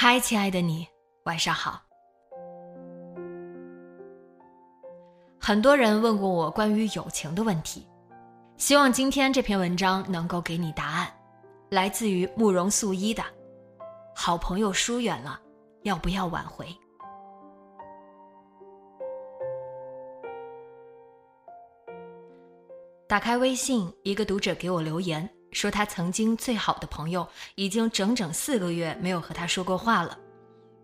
嗨，亲爱的你，晚上好。很多人问过我关于友情的问题，希望今天这篇文章能够给你答案。来自于慕容素一的《好朋友疏远了，要不要挽回》。打开微信，一个读者给我留言。说他曾经最好的朋友已经整整四个月没有和他说过话了。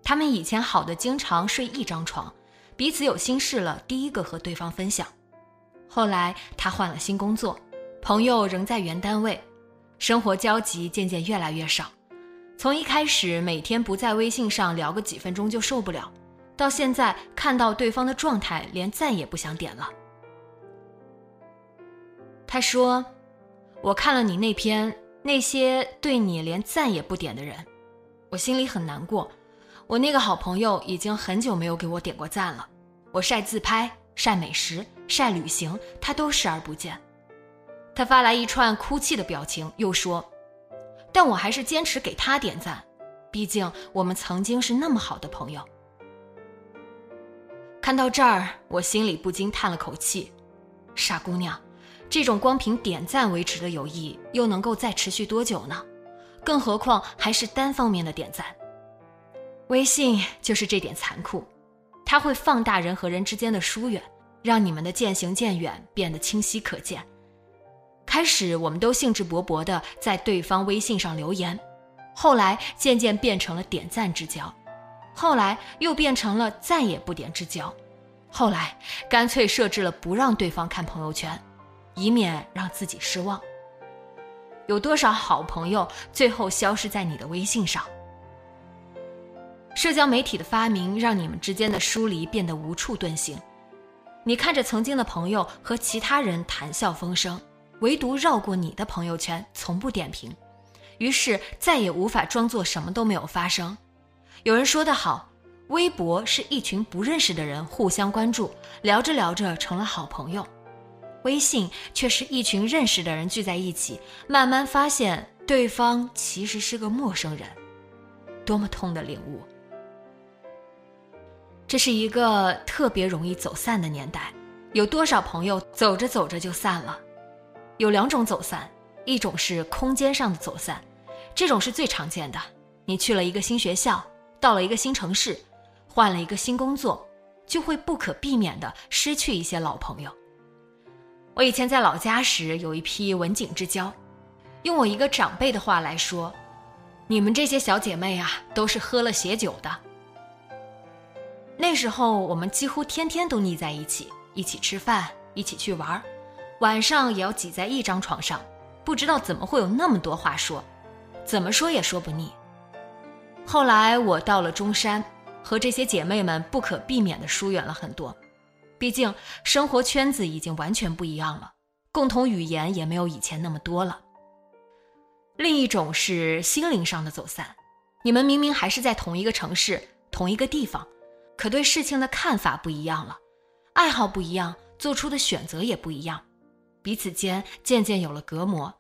他们以前好的经常睡一张床，彼此有心事了第一个和对方分享。后来他换了新工作，朋友仍在原单位，生活交集渐渐越来越少。从一开始每天不在微信上聊个几分钟就受不了，到现在看到对方的状态连赞也不想点了。他说。我看了你那篇那些对你连赞也不点的人，我心里很难过。我那个好朋友已经很久没有给我点过赞了。我晒自拍、晒美食、晒旅行，他都视而不见。他发来一串哭泣的表情，又说：“但我还是坚持给他点赞，毕竟我们曾经是那么好的朋友。”看到这儿，我心里不禁叹了口气：“傻姑娘。”这种光凭点赞维持的友谊，又能够再持续多久呢？更何况还是单方面的点赞。微信就是这点残酷，它会放大人和人之间的疏远，让你们的渐行渐远变得清晰可见。开始我们都兴致勃勃地在对方微信上留言，后来渐渐变成了点赞之交，后来又变成了再也不点之交，后来干脆设置了不让对方看朋友圈。以免让自己失望。有多少好朋友最后消失在你的微信上？社交媒体的发明让你们之间的疏离变得无处遁形。你看着曾经的朋友和其他人谈笑风生，唯独绕过你的朋友圈，从不点评，于是再也无法装作什么都没有发生。有人说得好，微博是一群不认识的人互相关注，聊着聊着成了好朋友。微信却是一群认识的人聚在一起，慢慢发现对方其实是个陌生人，多么痛的领悟！这是一个特别容易走散的年代，有多少朋友走着走着就散了？有两种走散，一种是空间上的走散，这种是最常见的。你去了一个新学校，到了一个新城市，换了一个新工作，就会不可避免的失去一些老朋友。我以前在老家时有一批文景之交，用我一个长辈的话来说，你们这些小姐妹啊，都是喝了血酒的。那时候我们几乎天天都腻在一起，一起吃饭，一起去玩，晚上也要挤在一张床上，不知道怎么会有那么多话说，怎么说也说不腻。后来我到了中山，和这些姐妹们不可避免的疏远了很多。毕竟生活圈子已经完全不一样了，共同语言也没有以前那么多了。另一种是心灵上的走散，你们明明还是在同一个城市、同一个地方，可对事情的看法不一样了，爱好不一样，做出的选择也不一样，彼此间渐渐有了隔膜，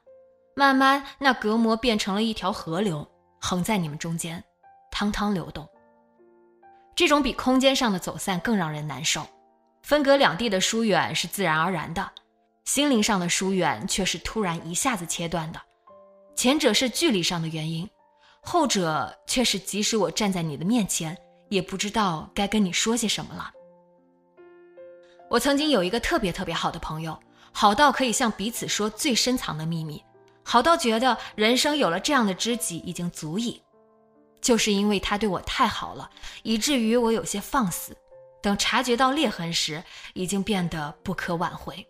慢慢那隔膜变成了一条河流，横在你们中间，汤汤流动。这种比空间上的走散更让人难受。分隔两地的疏远是自然而然的，心灵上的疏远却是突然一下子切断的。前者是距离上的原因，后者却是即使我站在你的面前，也不知道该跟你说些什么了。我曾经有一个特别特别好的朋友，好到可以向彼此说最深藏的秘密，好到觉得人生有了这样的知己已经足矣。就是因为他对我太好了，以至于我有些放肆，等察觉到裂痕时，已经变得不可挽回。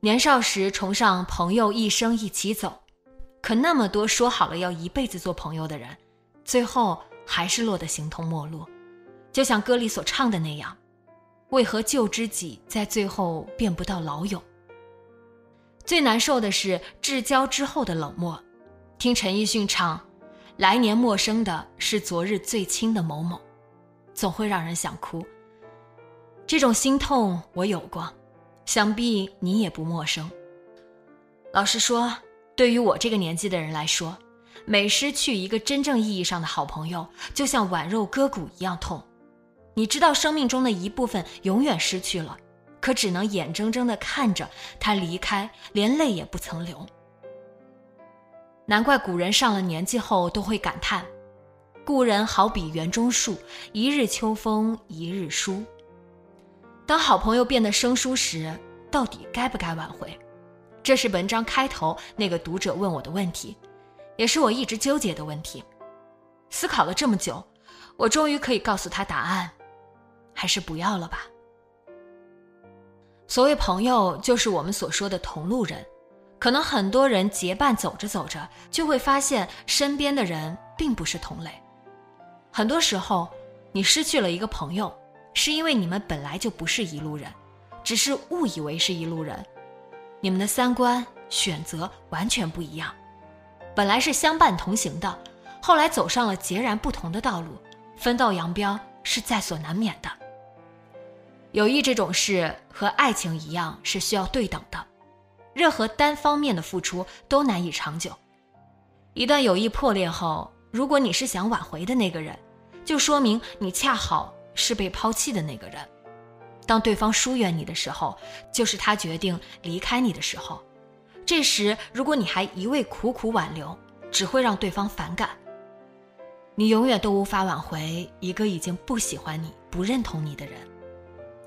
年少时崇尚朋友一生一起走，可那么多说好了要一辈子做朋友的人，最后还是落得形同陌路。就像歌里所唱的那样，为何旧知己在最后变不到老友？最难受的是至交之后的冷漠。听陈奕迅唱。来年陌生的是昨日最亲的某某，总会让人想哭。这种心痛我有过，想必你也不陌生。老实说，对于我这个年纪的人来说，每失去一个真正意义上的好朋友，就像剜肉割骨一样痛。你知道生命中的一部分永远失去了，可只能眼睁睁地看着他离开，连泪也不曾流。难怪古人上了年纪后都会感叹：“故人好比园中树，一日秋风一日疏。”当好朋友变得生疏时，到底该不该挽回？这是文章开头那个读者问我的问题，也是我一直纠结的问题。思考了这么久，我终于可以告诉他答案：还是不要了吧。所谓朋友，就是我们所说的同路人。可能很多人结伴走着走着，就会发现身边的人并不是同类。很多时候，你失去了一个朋友，是因为你们本来就不是一路人，只是误以为是一路人。你们的三观选择完全不一样，本来是相伴同行的，后来走上了截然不同的道路，分道扬镳是在所难免的。友谊这种事和爱情一样，是需要对等的。任何单方面的付出都难以长久。一段友谊破裂后，如果你是想挽回的那个人，就说明你恰好是被抛弃的那个人。当对方疏远你的时候，就是他决定离开你的时候。这时，如果你还一味苦苦挽留，只会让对方反感。你永远都无法挽回一个已经不喜欢你、不认同你的人。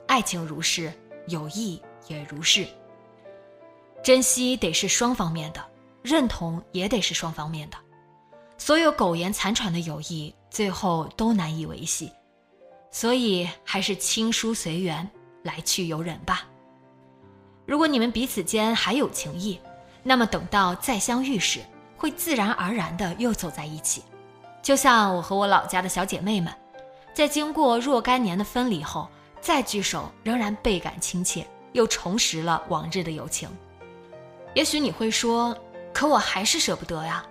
爱情如是，友谊也如是。珍惜得是双方面的，认同也得是双方面的。所有苟延残喘的友谊，最后都难以维系。所以，还是亲疏随缘，来去由人吧。如果你们彼此间还有情谊，那么等到再相遇时，会自然而然的又走在一起。就像我和我老家的小姐妹们，在经过若干年的分离后，再聚首，仍然倍感亲切，又重拾了往日的友情。也许你会说，可我还是舍不得呀，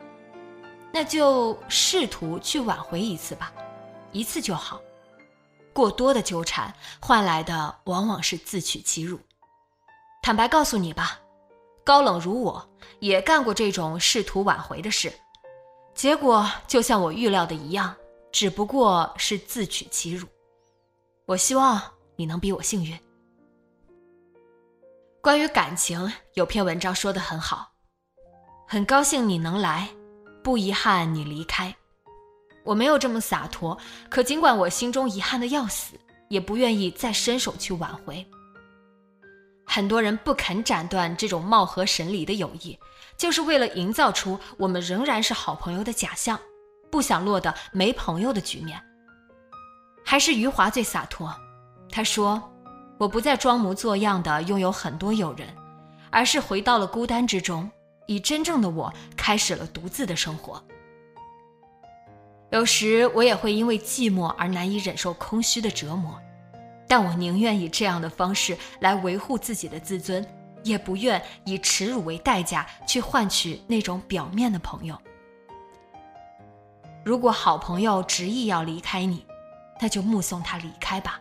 那就试图去挽回一次吧，一次就好。过多的纠缠换来的往往是自取其辱。坦白告诉你吧，高冷如我也干过这种试图挽回的事，结果就像我预料的一样，只不过是自取其辱。我希望你能比我幸运。关于感情，有篇文章说的很好，很高兴你能来，不遗憾你离开。我没有这么洒脱，可尽管我心中遗憾的要死，也不愿意再伸手去挽回。很多人不肯斩断这种貌合神离的友谊，就是为了营造出我们仍然是好朋友的假象，不想落得没朋友的局面。还是余华最洒脱，他说。我不再装模作样的拥有很多友人，而是回到了孤单之中，以真正的我开始了独自的生活。有时我也会因为寂寞而难以忍受空虚的折磨，但我宁愿以这样的方式来维护自己的自尊，也不愿以耻辱为代价去换取那种表面的朋友。如果好朋友执意要离开你，那就目送他离开吧。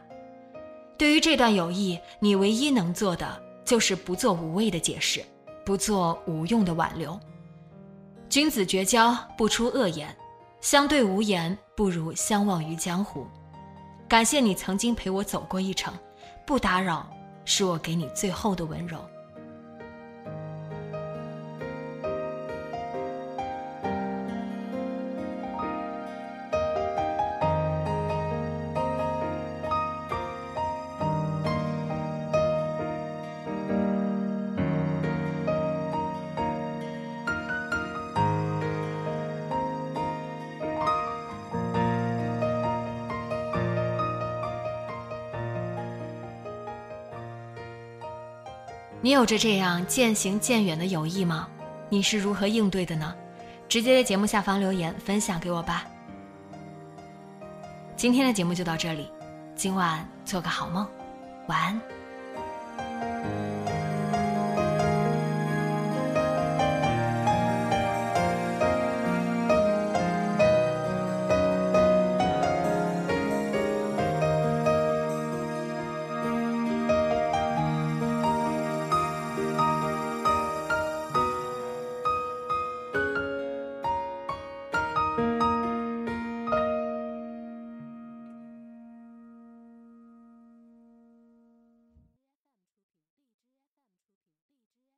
对于这段友谊，你唯一能做的就是不做无谓的解释，不做无用的挽留。君子绝交不出恶言，相对无言不如相忘于江湖。感谢你曾经陪我走过一程，不打扰是我给你最后的温柔。你有着这样渐行渐远的友谊吗？你是如何应对的呢？直接在节目下方留言分享给我吧。今天的节目就到这里，今晚做个好梦，晚安。